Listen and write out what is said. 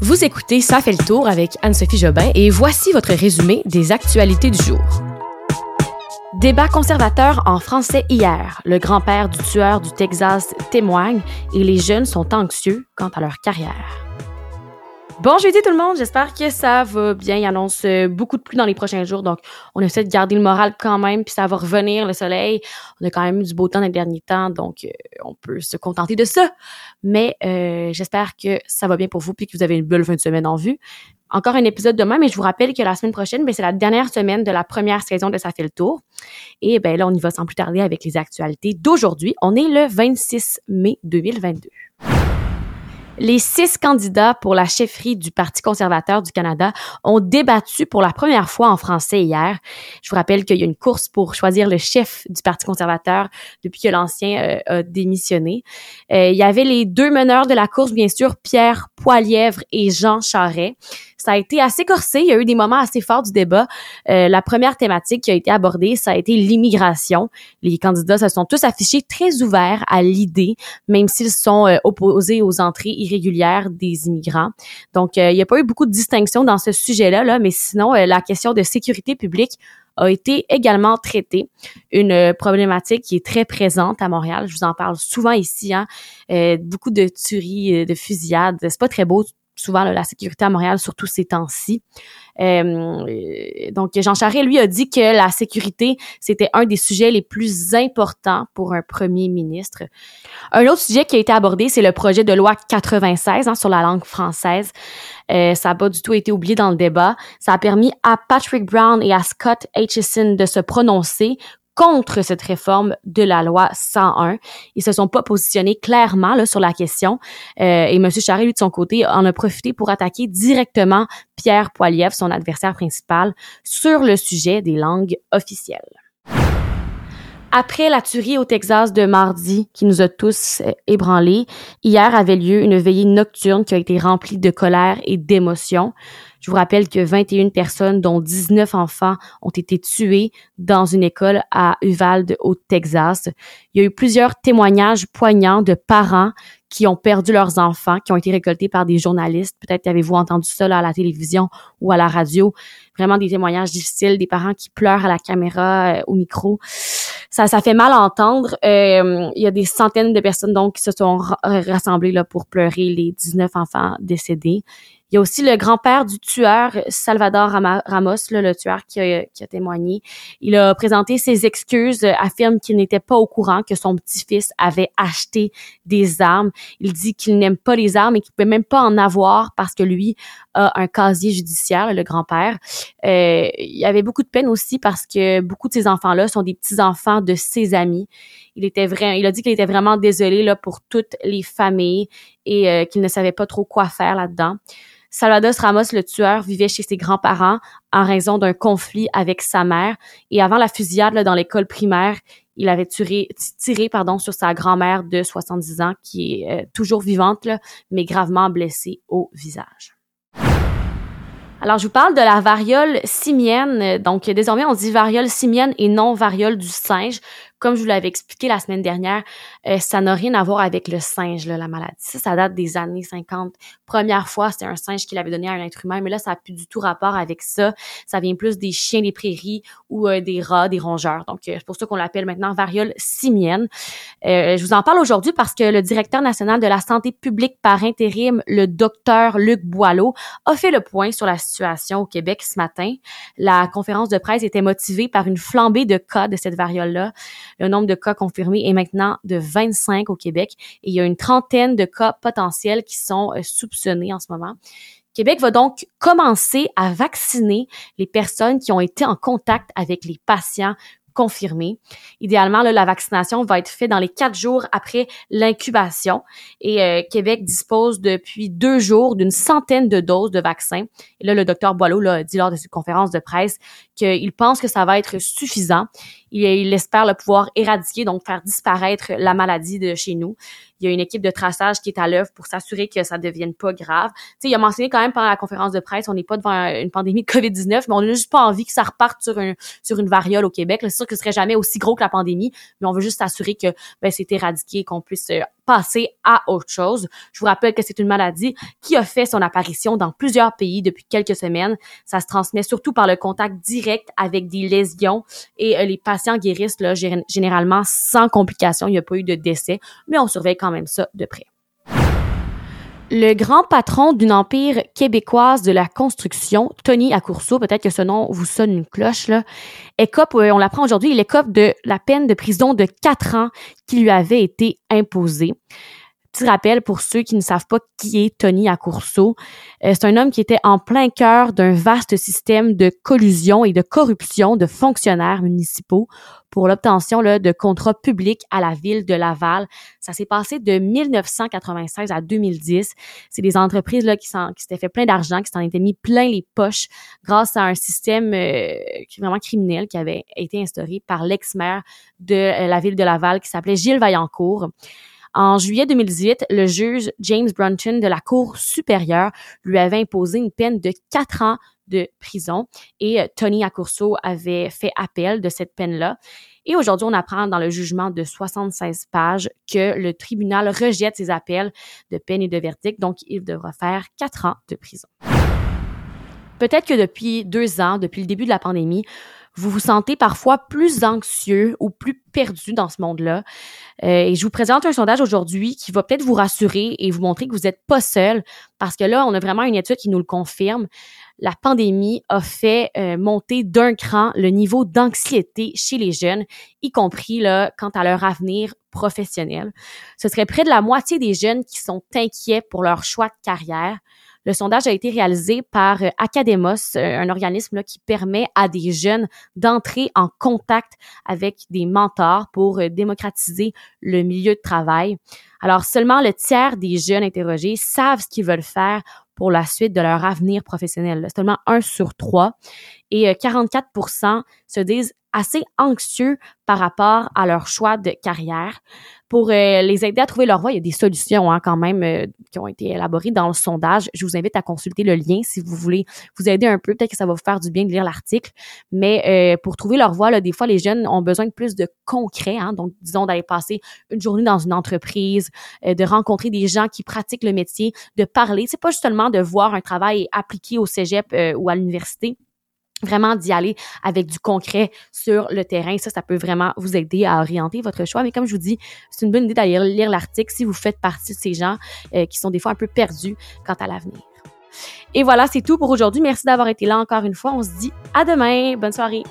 Vous écoutez Ça fait le tour avec Anne-Sophie Jobin et voici votre résumé des actualités du jour. Débat conservateur en français hier. Le grand-père du tueur du Texas témoigne et les jeunes sont anxieux quant à leur carrière. Bon jeudi tout le monde, j'espère que ça va bien. Il annonce euh, beaucoup de pluie dans les prochains jours, donc on essaie de garder le moral quand même, puis ça va revenir le soleil. On a quand même eu du beau temps dans les derniers temps, donc euh, on peut se contenter de ça. Mais euh, j'espère que ça va bien pour vous, puis que vous avez une belle fin de semaine en vue. Encore un épisode demain, mais je vous rappelle que la semaine prochaine, ben, c'est la dernière semaine de la première saison de Ça fait le tour. Et ben là, on y va sans plus tarder avec les actualités d'aujourd'hui. On est le 26 mai 2022. Les six candidats pour la chefferie du Parti conservateur du Canada ont débattu pour la première fois en français hier. Je vous rappelle qu'il y a une course pour choisir le chef du Parti conservateur depuis que l'ancien euh, a démissionné. Euh, il y avait les deux meneurs de la course, bien sûr, Pierre Poilièvre et Jean Charret. Ça a été assez corsé. Il y a eu des moments assez forts du débat. Euh, la première thématique qui a été abordée, ça a été l'immigration. Les candidats se sont tous affichés très ouverts à l'idée, même s'ils sont opposés aux entrées irrégulières des immigrants. Donc, euh, il n'y a pas eu beaucoup de distinction dans ce sujet-là, là, mais sinon, la question de sécurité publique a été également traitée. Une problématique qui est très présente à Montréal. Je vous en parle souvent ici. Hein. beaucoup de tueries, de fusillades. C'est pas très beau souvent la sécurité à Montréal, surtout ces temps-ci. Euh, donc, Jean Charest, lui, a dit que la sécurité, c'était un des sujets les plus importants pour un premier ministre. Un autre sujet qui a été abordé, c'est le projet de loi 96 hein, sur la langue française. Euh, ça n'a pas du tout été oublié dans le débat. Ça a permis à Patrick Brown et à Scott Aitchison de se prononcer contre cette réforme de la loi 101. Ils se sont pas positionnés clairement sur la question. Euh, et M. Charest, lui, de son côté, en a profité pour attaquer directement Pierre Poilievre, son adversaire principal, sur le sujet des langues officielles. Après la tuerie au Texas de mardi qui nous a tous euh, ébranlés, hier avait lieu une veillée nocturne qui a été remplie de colère et d'émotion. Je vous rappelle que 21 personnes, dont 19 enfants, ont été tuées dans une école à Uvalde, au Texas. Il y a eu plusieurs témoignages poignants de parents qui ont perdu leurs enfants, qui ont été récoltés par des journalistes. Peut-être avez-vous entendu ça à la télévision ou à la radio. Vraiment des témoignages difficiles, des parents qui pleurent à la caméra, euh, au micro. Ça, ça fait mal à entendre. Euh, il y a des centaines de personnes donc qui se sont rassemblées là pour pleurer les 19 enfants décédés. Il y a aussi le grand-père du tueur, Salvador Ramos, le tueur qui a, qui a, témoigné. Il a présenté ses excuses, euh, affirme qu'il n'était pas au courant que son petit-fils avait acheté des armes. Il dit qu'il n'aime pas les armes et qu'il peut même pas en avoir parce que lui a un casier judiciaire, le grand-père. Euh, il avait beaucoup de peine aussi parce que beaucoup de ces enfants-là sont des petits-enfants de ses amis. Il était vrai, il a dit qu'il était vraiment désolé là pour toutes les familles et euh, qu'il ne savait pas trop quoi faire là-dedans. Salvador Ramos, le tueur, vivait chez ses grands-parents en raison d'un conflit avec sa mère. Et avant la fusillade dans l'école primaire, il avait tiré, tiré pardon, sur sa grand-mère de 70 ans, qui est euh, toujours vivante, là, mais gravement blessée au visage. Alors, je vous parle de la variole simienne. Donc, désormais, on dit variole simienne et non variole du singe. Comme je vous l'avais expliqué la semaine dernière, euh, ça n'a rien à voir avec le singe, là, la maladie. Ça, ça date des années 50. Première fois, c'était un singe qui l'avait donné à un être humain, mais là, ça n'a plus du tout rapport avec ça. Ça vient plus des chiens des prairies ou euh, des rats, des rongeurs. Donc, euh, c'est pour ça qu'on l'appelle maintenant variole simienne. je vous en parle aujourd'hui parce que le directeur national de la santé publique par intérim, le docteur Luc Boileau, a fait le point sur la situation au Québec ce matin. La conférence de presse était motivée par une flambée de cas de cette variole-là. Le nombre de cas confirmés est maintenant de 25 au Québec et il y a une trentaine de cas potentiels qui sont euh, soupçonnés en ce moment. Québec va donc commencer à vacciner les personnes qui ont été en contact avec les patients confirmé. Idéalement, là, la vaccination va être faite dans les quatre jours après l'incubation. Et euh, Québec dispose depuis deux jours d'une centaine de doses de vaccins. Là, le docteur Boileau l'a dit lors de cette conférence de presse qu'il pense que ça va être suffisant. Il, il espère le pouvoir éradiquer, donc faire disparaître la maladie de chez nous. Il y a une équipe de traçage qui est à l'œuvre pour s'assurer que ça ne devienne pas grave. Sais, il a mentionné quand même pendant la conférence de presse, on n'est pas devant une pandémie de COVID-19, mais on n'a juste pas envie que ça reparte sur, sur une variole au Québec. C'est sûr que ce serait jamais aussi gros que la pandémie, mais on veut juste s'assurer que ben, c'est éradiqué, qu'on puisse euh, passer à autre chose. Je vous rappelle que c'est une maladie qui a fait son apparition dans plusieurs pays depuis quelques semaines. Ça se transmet surtout par le contact direct avec des lésions et euh, les patients guérissent là, généralement sans complications. Il n'y a pas eu de décès, mais on surveille quand même ça de près. Le grand patron d'une empire québécoise de la construction, Tony Accourceau, peut-être que ce nom vous sonne une cloche, là, écope, euh, on l'apprend aujourd'hui, il écope de la peine de prison de quatre ans qui lui avait été imposée. Petit rappel pour ceux qui ne savent pas qui est Tony Accourceau. Euh, c'est un homme qui était en plein cœur d'un vaste système de collusion et de corruption de fonctionnaires municipaux pour l'obtention de contrats publics à la ville de Laval. Ça s'est passé de 1996 à 2010. C'est des entreprises là, qui s'étaient fait plein d'argent, qui s'en étaient mis plein les poches grâce à un système euh, vraiment criminel qui avait été instauré par l'ex-maire de euh, la ville de Laval qui s'appelait Gilles Vaillancourt. En juillet 2018, le juge James Brunton de la Cour supérieure lui avait imposé une peine de quatre ans de prison et euh, Tony Accourceau avait fait appel de cette peine-là. Et aujourd'hui, on apprend dans le jugement de 76 pages que le tribunal rejette ses appels de peine et de verdict, donc il devra faire quatre ans de prison. Peut-être que depuis deux ans, depuis le début de la pandémie, vous vous sentez parfois plus anxieux ou plus perdu dans ce monde-là. Euh, et je vous présente un sondage aujourd'hui qui va peut-être vous rassurer et vous montrer que vous n'êtes pas seul, parce que là, on a vraiment une étude qui nous le confirme. La pandémie a fait euh, monter d'un cran le niveau d'anxiété chez les jeunes, y compris là, quant à leur avenir professionnel. Ce serait près de la moitié des jeunes qui sont inquiets pour leur choix de carrière. Le sondage a été réalisé par euh, Academos, euh, un organisme qui permet à des jeunes d'entrer en contact avec des mentors pour euh, démocratiser le milieu de travail. Alors, seulement le tiers des jeunes interrogés savent ce qu'ils veulent faire pour la suite de leur avenir professionnel. Seulement un sur trois. Et 44% se disent assez anxieux par rapport à leur choix de carrière. Pour euh, les aider à trouver leur voie, il y a des solutions hein, quand même euh, qui ont été élaborées dans le sondage. Je vous invite à consulter le lien si vous voulez vous aider un peu. Peut-être que ça va vous faire du bien de lire l'article. Mais euh, pour trouver leur voie, là, des fois, les jeunes ont besoin de plus de concret. Hein, donc, disons, d'aller passer une journée dans une entreprise, de rencontrer des gens qui pratiquent le métier, de parler. C'est pas seulement de voir un travail appliqué au cégep ou à l'université vraiment d'y aller avec du concret sur le terrain. Ça, ça peut vraiment vous aider à orienter votre choix. Mais comme je vous dis, c'est une bonne idée d'aller lire l'article si vous faites partie de ces gens euh, qui sont des fois un peu perdus quant à l'avenir. Et voilà, c'est tout pour aujourd'hui. Merci d'avoir été là encore une fois. On se dit à demain. Bonne soirée.